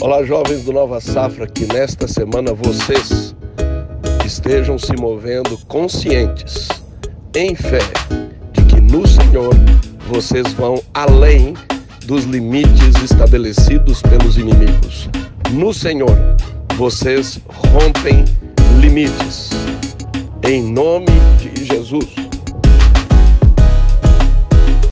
Olá, jovens do Nova Safra, que nesta semana vocês estejam se movendo conscientes, em fé, de que no Senhor vocês vão além dos limites estabelecidos pelos inimigos. No Senhor vocês rompem limites. Em nome de Jesus.